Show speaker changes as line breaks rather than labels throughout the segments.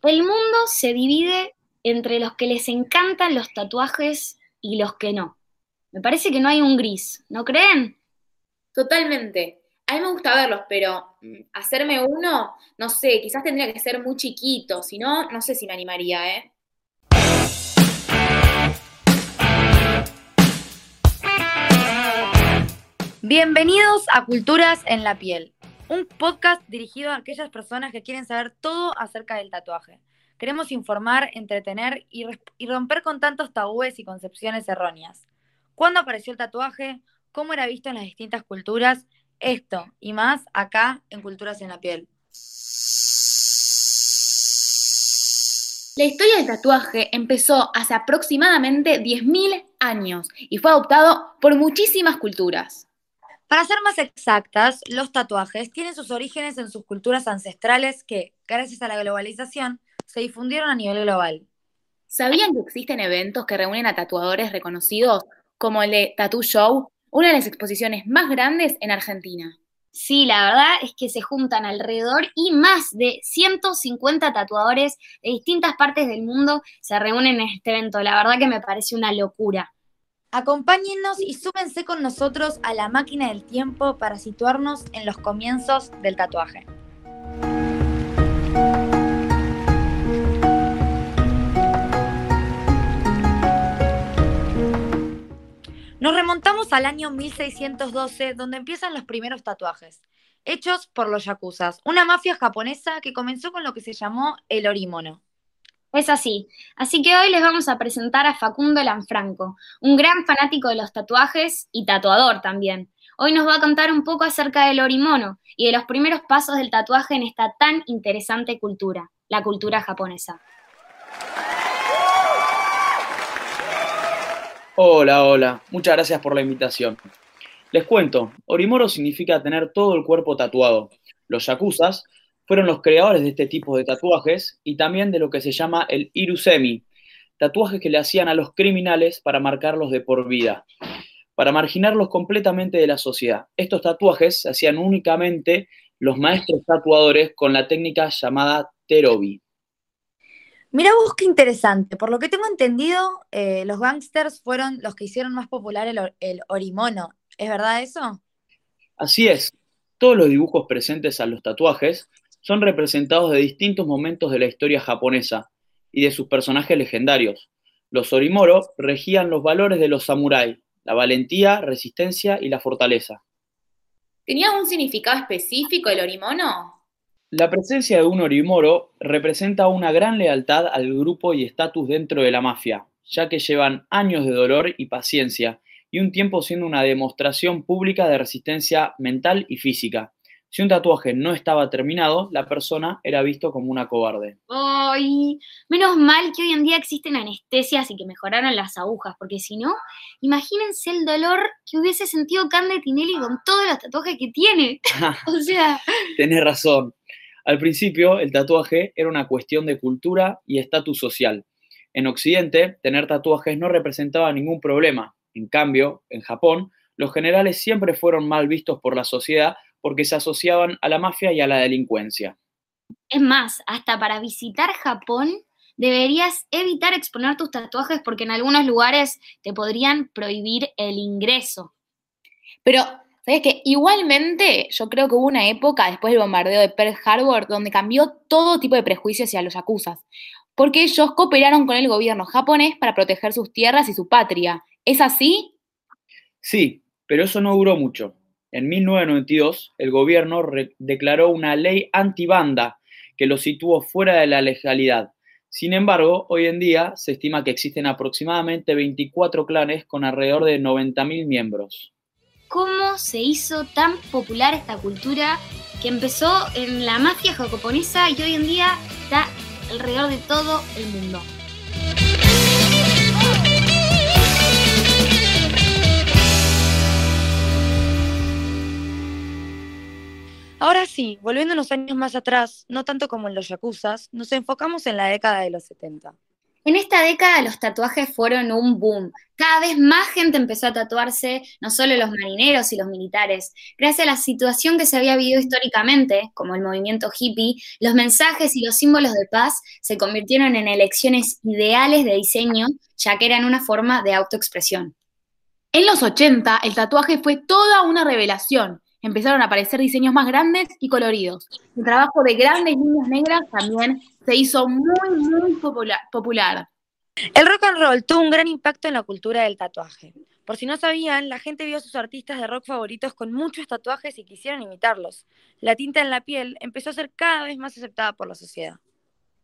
El mundo se divide entre los que les encantan los tatuajes y los que no. Me parece que no hay un gris, ¿no creen?
Totalmente. A mí me gusta verlos, pero mm, hacerme uno, no sé, quizás tendría que ser muy chiquito, si no, no sé si me animaría, ¿eh?
Bienvenidos a Culturas en la Piel, un podcast dirigido a aquellas personas que quieren saber todo acerca del tatuaje. Queremos informar, entretener y, romper con tantos tabúes y concepciones erróneas. ¿Cuándo apareció el tatuaje? ¿Cómo era visto en las distintas culturas? Esto y más acá en Culturas en la Piel.
La historia del tatuaje empezó hace aproximadamente 10.000 años y fue adoptado por muchísimas culturas.
Para ser más exactas, los tatuajes tienen sus orígenes en sus culturas ancestrales que, gracias a la globalización, se difundieron a nivel global.
¿Sabían que existen eventos que reúnen a tatuadores reconocidos, como el de Tattoo Show, una de las exposiciones más grandes en Argentina?
Sí, la verdad es que se juntan alrededor y más de 150 tatuadores de distintas partes del mundo se reúnen en este evento. La verdad que me parece una locura.
Acompáñennos y súbense con nosotros a la máquina del tiempo para situarnos en los comienzos del tatuaje. Nos remontamos al año 1612, donde empiezan los primeros tatuajes, hechos por los yakuzas, una mafia japonesa que comenzó con lo que se llamó el orímono.
Es así. Así que hoy les vamos a presentar a Facundo Lanfranco, un gran fanático de los tatuajes y tatuador también. Hoy nos va a contar un poco acerca del orimono y de los primeros pasos del tatuaje en esta tan interesante cultura, la cultura japonesa.
Hola, hola. Muchas gracias por la invitación. Les cuento, Orimoro significa tener todo el cuerpo tatuado. Los yakuzas fueron los creadores de este tipo de tatuajes y también de lo que se llama el irusemi, tatuajes que le hacían a los criminales para marcarlos de por vida, para marginarlos completamente de la sociedad. Estos tatuajes se hacían únicamente los maestros tatuadores con la técnica llamada terobi.
Mira vos qué interesante. Por lo que tengo entendido, eh, los gangsters fueron los que hicieron más popular el, el orimono. ¿Es verdad eso?
Así es. Todos los dibujos presentes a los tatuajes son representados de distintos momentos de la historia japonesa y de sus personajes legendarios. Los Orimoro regían los valores de los samuráis, la valentía, resistencia y la fortaleza.
¿Tenía un significado específico el Orimono?
La presencia de un Orimoro representa una gran lealtad al grupo y estatus dentro de la mafia, ya que llevan años de dolor y paciencia y un tiempo siendo una demostración pública de resistencia mental y física, si un tatuaje no estaba terminado, la persona era visto como una cobarde.
Ay, menos mal que hoy en día existen anestesias y que mejoraron las agujas, porque si no, imagínense el dolor que hubiese sentido Cande Tinelli con todos los tatuajes que tiene. o sea.
Tenés razón. Al principio, el tatuaje era una cuestión de cultura y estatus social. En Occidente, tener tatuajes no representaba ningún problema. En cambio, en Japón, los generales siempre fueron mal vistos por la sociedad porque se asociaban a la mafia y a la delincuencia.
Es más, hasta para visitar Japón deberías evitar exponer tus tatuajes porque en algunos lugares te podrían prohibir el ingreso.
Pero, ¿sabes qué? Igualmente, yo creo que hubo una época después del bombardeo de Pearl Harbor donde cambió todo tipo de prejuicios hacia los yakuzas, porque ellos cooperaron con el gobierno japonés para proteger sus tierras y su patria. ¿Es así?
Sí, pero eso no duró mucho. En 1992, el gobierno declaró una ley antibanda que lo situó fuera de la legalidad. Sin embargo, hoy en día se estima que existen aproximadamente 24 clanes con alrededor de 90.000 miembros.
¿Cómo se hizo tan popular esta cultura que empezó en la mafia japonesa y hoy en día está alrededor de todo el mundo?
Ahora sí, volviendo unos años más atrás, no tanto como en los yakuzas, nos enfocamos en la década de los 70.
En esta década los tatuajes fueron un boom. Cada vez más gente empezó a tatuarse, no solo los marineros y los militares. Gracias a la situación que se había vivido históricamente, como el movimiento hippie, los mensajes y los símbolos de paz se convirtieron en elecciones ideales de diseño, ya que eran una forma de autoexpresión.
En los 80, el tatuaje fue toda una revelación. Empezaron a aparecer diseños más grandes y coloridos. El trabajo de grandes líneas negras también se hizo muy, muy popular.
El rock and roll tuvo un gran impacto en la cultura del tatuaje. Por si no sabían, la gente vio a sus artistas de rock favoritos con muchos tatuajes y quisieron imitarlos. La tinta en la piel empezó a ser cada vez más aceptada por la sociedad.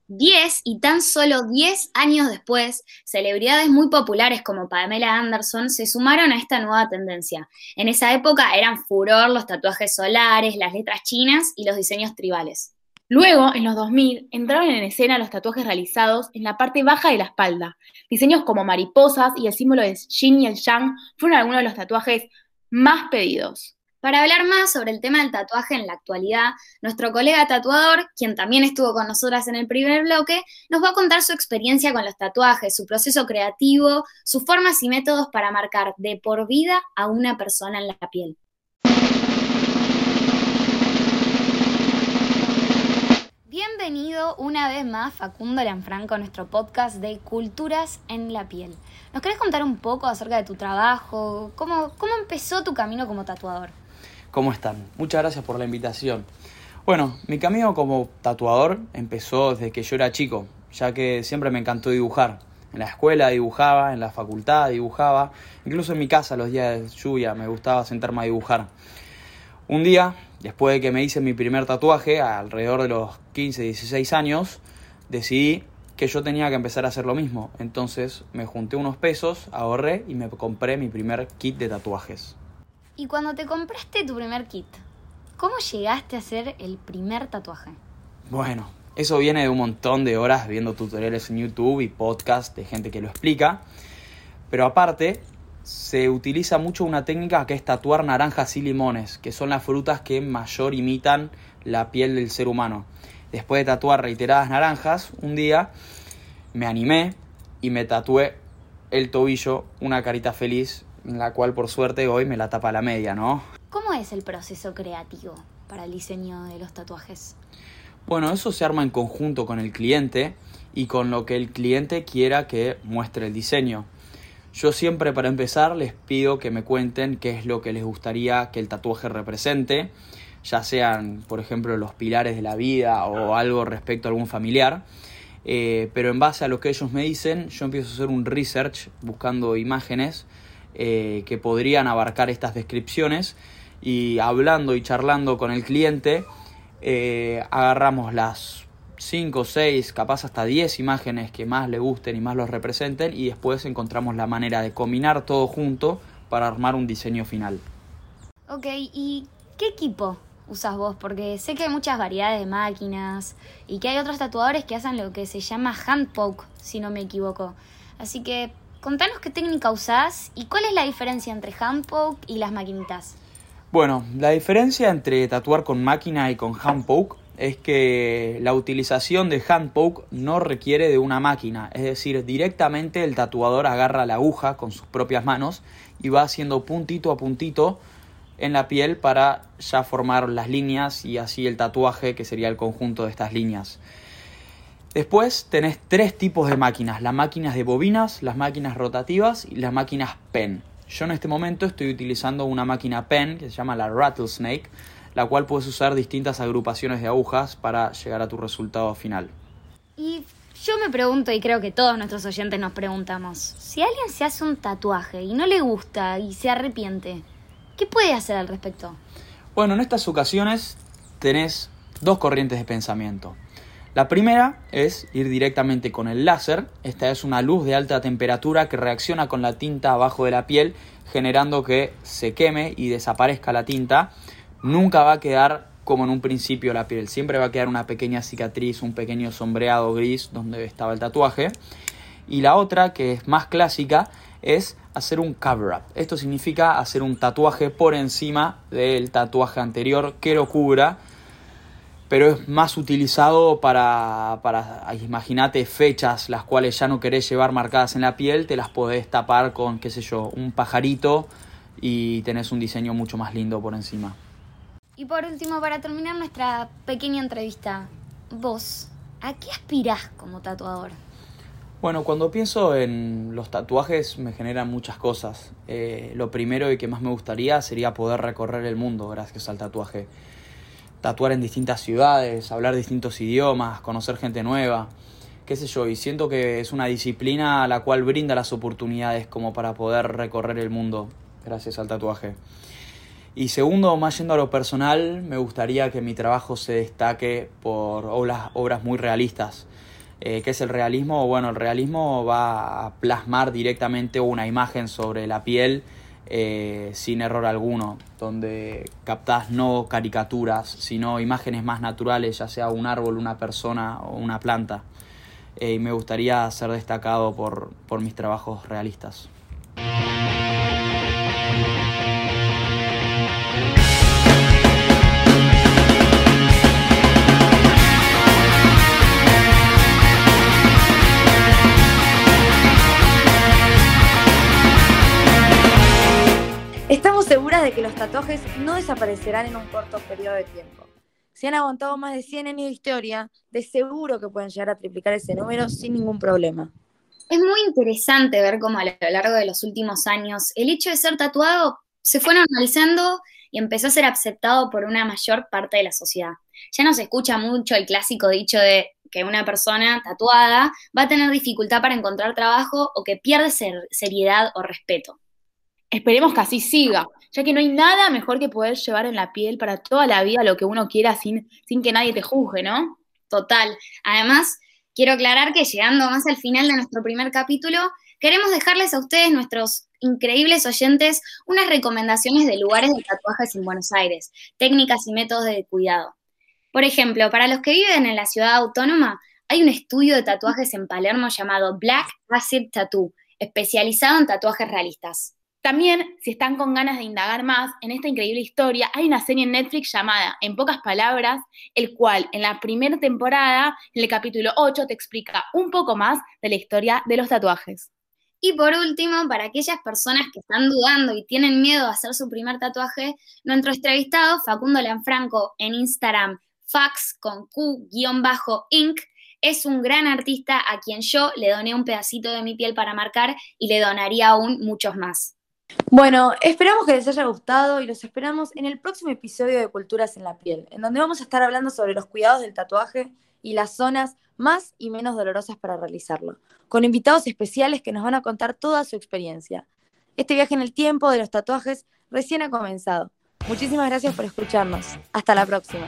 Diez y tan solo diez años después, celebridades muy populares como Pamela Anderson se sumaron a esta nueva tendencia. En esa época eran furor los tatuajes solares, las letras chinas y los diseños tribales.
Luego, en los 2000, entraron en escena los tatuajes realizados en la parte baja de la espalda. Diseños como mariposas y el símbolo de Yin y el Yang fueron algunos de los tatuajes más pedidos.
Para hablar más sobre el tema del tatuaje en la actualidad, nuestro colega tatuador, quien también estuvo con nosotras en el primer bloque, nos va a contar su experiencia con los tatuajes, su proceso creativo, sus formas y métodos para marcar de por vida a una persona en la piel. Bienvenido una vez más Facundo Lanfranco a nuestro podcast de Culturas en la Piel. ¿Nos querés contar un poco acerca de tu trabajo? ¿Cómo, cómo empezó tu camino como tatuador?
¿Cómo están? Muchas gracias por la invitación. Bueno, mi camino como tatuador empezó desde que yo era chico, ya que siempre me encantó dibujar. En la escuela dibujaba, en la facultad dibujaba, incluso en mi casa los días de lluvia me gustaba sentarme a dibujar. Un día, después de que me hice mi primer tatuaje, alrededor de los 15, 16 años, decidí que yo tenía que empezar a hacer lo mismo. Entonces me junté unos pesos, ahorré y me compré mi primer kit de tatuajes.
Y cuando te compraste tu primer kit, ¿cómo llegaste a hacer el primer tatuaje?
Bueno, eso viene de un montón de horas viendo tutoriales en YouTube y podcasts de gente que lo explica. Pero aparte, se utiliza mucho una técnica que es tatuar naranjas y limones, que son las frutas que mayor imitan la piel del ser humano. Después de tatuar reiteradas naranjas, un día me animé y me tatué el tobillo, una carita feliz, la cual por suerte hoy me la tapa la media, ¿no?
¿Cómo es el proceso creativo para el diseño de los tatuajes?
Bueno, eso se arma en conjunto con el cliente y con lo que el cliente quiera que muestre el diseño. Yo siempre para empezar les pido que me cuenten qué es lo que les gustaría que el tatuaje represente, ya sean, por ejemplo, los pilares de la vida o algo respecto a algún familiar. Eh, pero en base a lo que ellos me dicen, yo empiezo a hacer un research buscando imágenes eh, que podrían abarcar estas descripciones y hablando y charlando con el cliente, eh, agarramos las 5, 6, capaz hasta 10 imágenes que más le gusten y más los representen y después encontramos la manera de combinar todo junto para armar un diseño final.
Ok, ¿y qué equipo usas vos? Porque sé que hay muchas variedades de máquinas y que hay otros tatuadores que hacen lo que se llama hand poke, si no me equivoco. Así que contanos qué técnica usás y cuál es la diferencia entre hand poke y las maquinitas.
Bueno, la diferencia entre tatuar con máquina y con hand poke es que la utilización de hand poke no requiere de una máquina, es decir, directamente el tatuador agarra la aguja con sus propias manos y va haciendo puntito a puntito en la piel para ya formar las líneas y así el tatuaje que sería el conjunto de estas líneas. Después tenés tres tipos de máquinas, las máquinas de bobinas, las máquinas rotativas y las máquinas pen. Yo en este momento estoy utilizando una máquina pen que se llama la Rattlesnake, la cual puedes usar distintas agrupaciones de agujas para llegar a tu resultado final.
Y yo me pregunto, y creo que todos nuestros oyentes nos preguntamos, si alguien se hace un tatuaje y no le gusta y se arrepiente, ¿qué puede hacer al respecto?
Bueno, en estas ocasiones tenés dos corrientes de pensamiento. La primera es ir directamente con el láser. Esta es una luz de alta temperatura que reacciona con la tinta abajo de la piel, generando que se queme y desaparezca la tinta nunca va a quedar como en un principio la piel, siempre va a quedar una pequeña cicatriz, un pequeño sombreado gris donde estaba el tatuaje. Y la otra, que es más clásica, es hacer un cover-up. Esto significa hacer un tatuaje por encima del tatuaje anterior que lo cubra. Pero es más utilizado para, para imagínate, fechas las cuales ya no querés llevar marcadas en la piel, te las podés tapar con, qué sé yo, un pajarito y tenés un diseño mucho más lindo por encima.
Y por último, para terminar nuestra pequeña entrevista, vos, ¿a qué aspirás como tatuador?
Bueno, cuando pienso en los tatuajes me generan muchas cosas. Eh, lo primero y que más me gustaría sería poder recorrer el mundo gracias al tatuaje. Tatuar en distintas ciudades, hablar distintos idiomas, conocer gente nueva, qué sé yo, y siento que es una disciplina a la cual brinda las oportunidades como para poder recorrer el mundo gracias al tatuaje. Y segundo, más yendo a lo personal, me gustaría que mi trabajo se destaque por obras, obras muy realistas. Eh, ¿Qué es el realismo? Bueno, el realismo va a plasmar directamente una imagen sobre la piel eh, sin error alguno, donde captás no caricaturas, sino imágenes más naturales, ya sea un árbol, una persona o una planta. Eh, y me gustaría ser destacado por, por mis trabajos realistas.
Estamos seguras de que los tatuajes no desaparecerán en un corto periodo de tiempo. Si han aguantado más de 100 años de historia, de seguro que pueden llegar a triplicar ese número sin ningún problema.
Es muy interesante ver cómo a lo largo de los últimos años el hecho de ser tatuado se fue normalizando y empezó a ser aceptado por una mayor parte de la sociedad. Ya no se escucha mucho el clásico dicho de que una persona tatuada va a tener dificultad para encontrar trabajo o que pierde seriedad o respeto.
Esperemos que así siga, ya que no hay nada mejor que poder llevar en la piel para toda la vida lo que uno quiera sin, sin que nadie te juzgue, ¿no?
Total. Además, quiero aclarar que llegando más al final de nuestro primer capítulo, queremos dejarles a ustedes, nuestros increíbles oyentes, unas recomendaciones de lugares de tatuajes en Buenos Aires, técnicas y métodos de cuidado. Por ejemplo, para los que viven en la ciudad autónoma, hay un estudio de tatuajes en Palermo llamado Black Acid Tattoo, especializado en tatuajes realistas.
También, si están con ganas de indagar más en esta increíble historia, hay una serie en Netflix llamada En pocas palabras, el cual en la primera temporada, en el capítulo 8, te explica un poco más de la historia de los tatuajes.
Y por último, para aquellas personas que están dudando y tienen miedo a hacer su primer tatuaje, nuestro entrevistado Facundo Lanfranco en Instagram, fax con Q-Inc., es un gran artista a quien yo le doné un pedacito de mi piel para marcar y le donaría aún muchos más.
Bueno, esperamos que les haya gustado y los esperamos en el próximo episodio de Culturas en la Piel, en donde vamos a estar hablando sobre los cuidados del tatuaje y las zonas más y menos dolorosas para realizarlo, con invitados especiales que nos van a contar toda su experiencia. Este viaje en el tiempo de los tatuajes recién ha comenzado. Muchísimas gracias por escucharnos. Hasta la próxima.